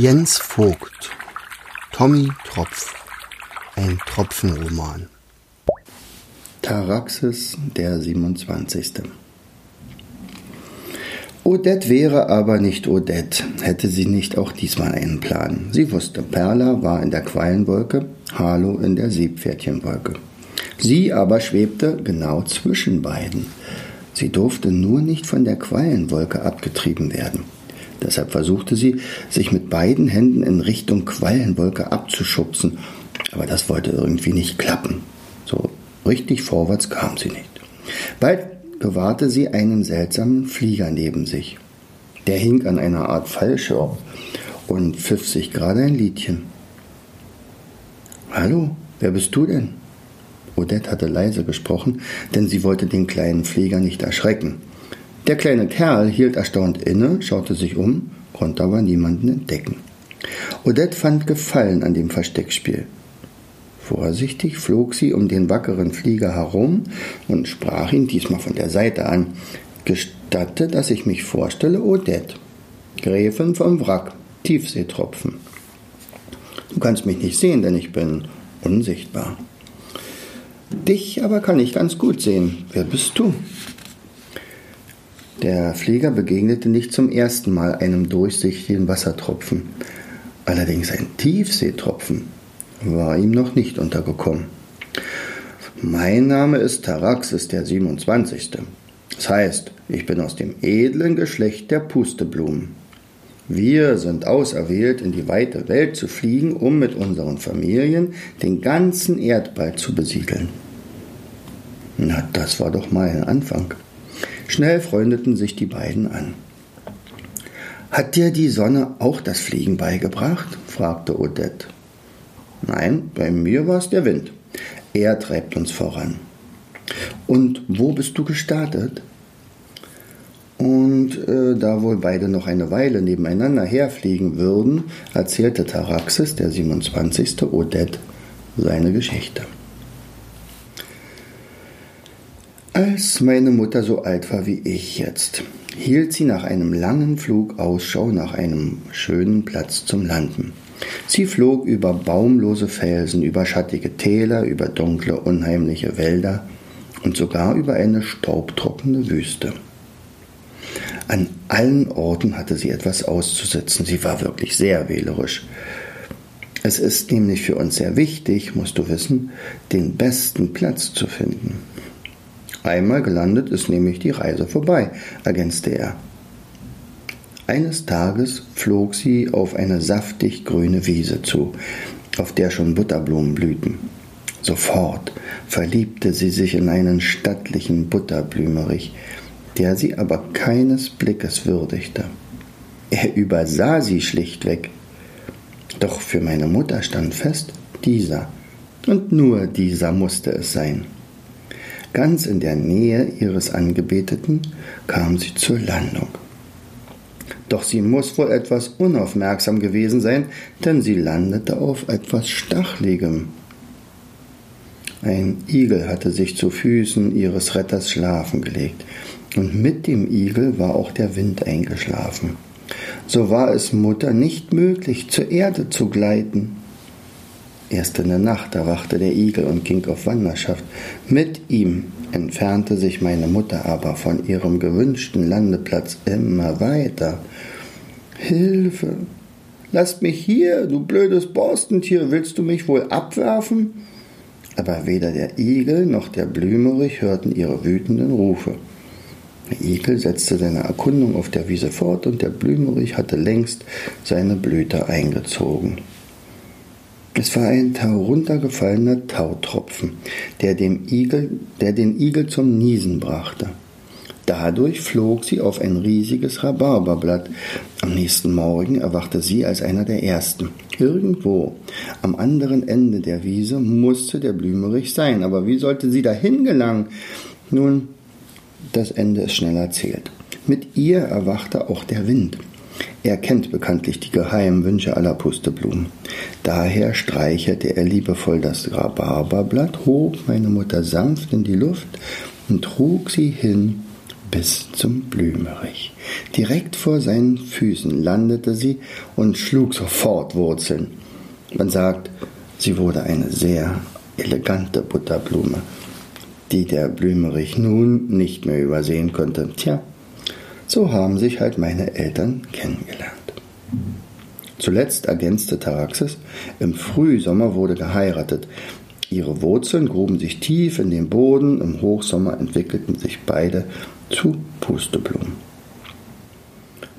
Jens Vogt Tommy Tropf Ein Tropfenroman Taraxis der 27. Odette wäre aber nicht Odette, hätte sie nicht auch diesmal einen Plan. Sie wusste, Perla war in der Quallenwolke, Harlow in der Seepferdchenwolke. Sie aber schwebte genau zwischen beiden. Sie durfte nur nicht von der Quallenwolke abgetrieben werden. Deshalb versuchte sie, sich mit beiden Händen in Richtung Quallenwolke abzuschubsen, aber das wollte irgendwie nicht klappen. So richtig vorwärts kam sie nicht. Bald gewahrte sie einen seltsamen Flieger neben sich. Der hing an einer Art Fallschirm und pfiff sich gerade ein Liedchen. Hallo, wer bist du denn? Odette hatte leise gesprochen, denn sie wollte den kleinen Flieger nicht erschrecken. Der kleine Kerl hielt erstaunt inne, schaute sich um, konnte aber niemanden entdecken. Odette fand Gefallen an dem Versteckspiel. Vorsichtig flog sie um den wackeren Flieger herum und sprach ihn diesmal von der Seite an. Gestatte, dass ich mich vorstelle, Odette. Gräfin vom Wrack, Tiefseetropfen. Du kannst mich nicht sehen, denn ich bin unsichtbar. Dich aber kann ich ganz gut sehen. Wer bist du? Der Flieger begegnete nicht zum ersten Mal einem durchsichtigen Wassertropfen. Allerdings ein Tiefseetropfen war ihm noch nicht untergekommen. Mein Name ist Taraxis der 27. Das heißt, ich bin aus dem edlen Geschlecht der Pusteblumen. Wir sind auserwählt, in die weite Welt zu fliegen, um mit unseren Familien den ganzen Erdball zu besiedeln. Na, das war doch mal ein Anfang. Schnell freundeten sich die beiden an. Hat dir die Sonne auch das Fliegen beigebracht? fragte Odette. Nein, bei mir war es der Wind. Er treibt uns voran. Und wo bist du gestartet? Und äh, da wohl beide noch eine Weile nebeneinander herfliegen würden, erzählte Taraxis, der 27. Odette, seine Geschichte. Als meine Mutter so alt war wie ich jetzt, hielt sie nach einem langen Flug Ausschau nach einem schönen Platz zum Landen. Sie flog über baumlose Felsen, über schattige Täler, über dunkle, unheimliche Wälder und sogar über eine staubtrockene Wüste. An allen Orten hatte sie etwas auszusetzen. Sie war wirklich sehr wählerisch. Es ist nämlich für uns sehr wichtig, musst du wissen, den besten Platz zu finden. Einmal gelandet ist nämlich die Reise vorbei, ergänzte er. Eines Tages flog sie auf eine saftig grüne Wiese zu, auf der schon Butterblumen blühten. Sofort verliebte sie sich in einen stattlichen Butterblümerich, der sie aber keines Blickes würdigte. Er übersah sie schlichtweg. Doch für meine Mutter stand fest, dieser, und nur dieser musste es sein. Ganz in der Nähe ihres Angebeteten kam sie zur Landung. Doch sie muss wohl etwas unaufmerksam gewesen sein, denn sie landete auf etwas Stachligem. Ein Igel hatte sich zu Füßen ihres Retters schlafen gelegt, und mit dem Igel war auch der Wind eingeschlafen. So war es Mutter nicht möglich, zur Erde zu gleiten. Erst in der Nacht erwachte der Igel und ging auf Wanderschaft. Mit ihm entfernte sich meine Mutter aber von ihrem gewünschten Landeplatz immer weiter. Hilfe! Lasst mich hier, du blödes Borstentier, willst du mich wohl abwerfen? Aber weder der Igel noch der Blümerich hörten ihre wütenden Rufe. Der Igel setzte seine Erkundung auf der Wiese fort und der Blümerich hatte längst seine Blüte eingezogen. Es war ein heruntergefallener Tautropfen, der, dem Igel, der den Igel zum Niesen brachte. Dadurch flog sie auf ein riesiges Rhabarberblatt. Am nächsten Morgen erwachte sie als einer der Ersten. Irgendwo am anderen Ende der Wiese musste der Blümerich sein, aber wie sollte sie dahin gelangen? Nun, das Ende ist schnell erzählt. Mit ihr erwachte auch der Wind. Er kennt bekanntlich die geheimen Wünsche aller Pusteblumen. Daher streichelte er liebevoll das Rhabarberblatt, hob meine Mutter sanft in die Luft und trug sie hin, bis zum Blümerich. Direkt vor seinen Füßen landete sie und schlug sofort Wurzeln. Man sagt, sie wurde eine sehr elegante Butterblume, die der Blümerich nun nicht mehr übersehen konnte. Tja, so haben sich halt meine Eltern kennengelernt. Zuletzt ergänzte Taraxis, im Frühsommer wurde geheiratet. Ihre Wurzeln gruben sich tief in den Boden, im Hochsommer entwickelten sich beide zu Pusteblumen.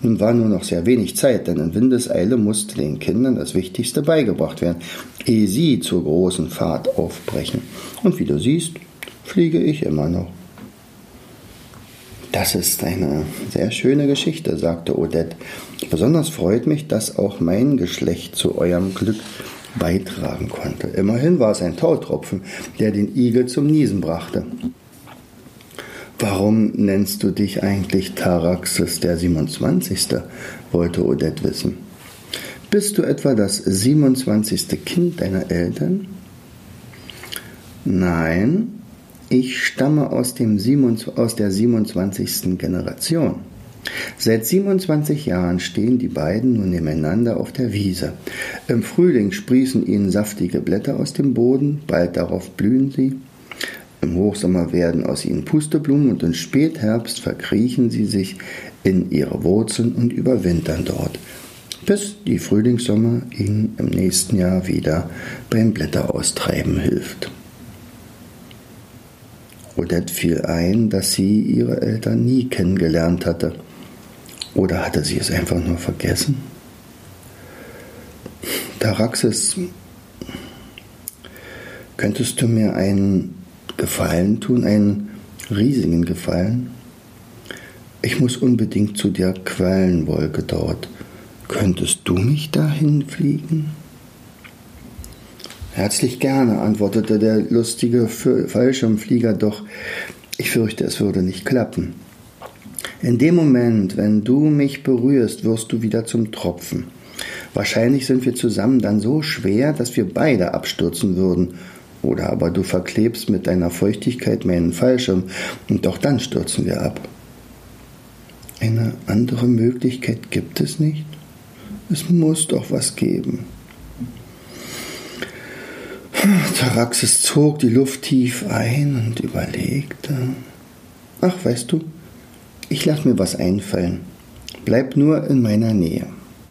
Nun war nur noch sehr wenig Zeit, denn in Windeseile musste den Kindern das Wichtigste beigebracht werden, ehe sie zur großen Fahrt aufbrechen. Und wie du siehst, fliege ich immer noch. Das ist eine sehr schöne Geschichte, sagte Odette. Besonders freut mich, dass auch mein Geschlecht zu eurem Glück beitragen konnte. Immerhin war es ein Tautropfen, der den Igel zum Niesen brachte. Warum nennst du dich eigentlich Taraxis der 27.? wollte Odette wissen. Bist du etwa das 27. Kind deiner Eltern? Nein, ich stamme aus, dem 27, aus der 27. Generation. Seit 27 Jahren stehen die beiden nun nebeneinander auf der Wiese. Im Frühling sprießen ihnen saftige Blätter aus dem Boden, bald darauf blühen sie. Im Hochsommer werden aus ihnen Pusteblumen und im Spätherbst verkriechen sie sich in ihre Wurzeln und überwintern dort, bis die Frühlingssommer ihnen im nächsten Jahr wieder beim Blätteraustreiben hilft. Odette fiel ein, dass sie ihre Eltern nie kennengelernt hatte. Oder hatte sie es einfach nur vergessen? Taraxis, könntest du mir einen Gefallen tun, einen riesigen Gefallen. Ich muss unbedingt zu der Quallenwolke dort. Könntest du mich dahin fliegen? Herzlich gerne, antwortete der lustige Fallschirmflieger, doch ich fürchte, es würde nicht klappen. In dem Moment, wenn du mich berührst, wirst du wieder zum Tropfen. Wahrscheinlich sind wir zusammen dann so schwer, dass wir beide abstürzen würden oder aber du verklebst mit deiner Feuchtigkeit meinen Fallschirm und doch dann stürzen wir ab. Eine andere Möglichkeit gibt es nicht? Es muss doch was geben. Taraxis zog die Luft tief ein und überlegte. Ach, weißt du, ich lass mir was einfallen. Bleib nur in meiner Nähe.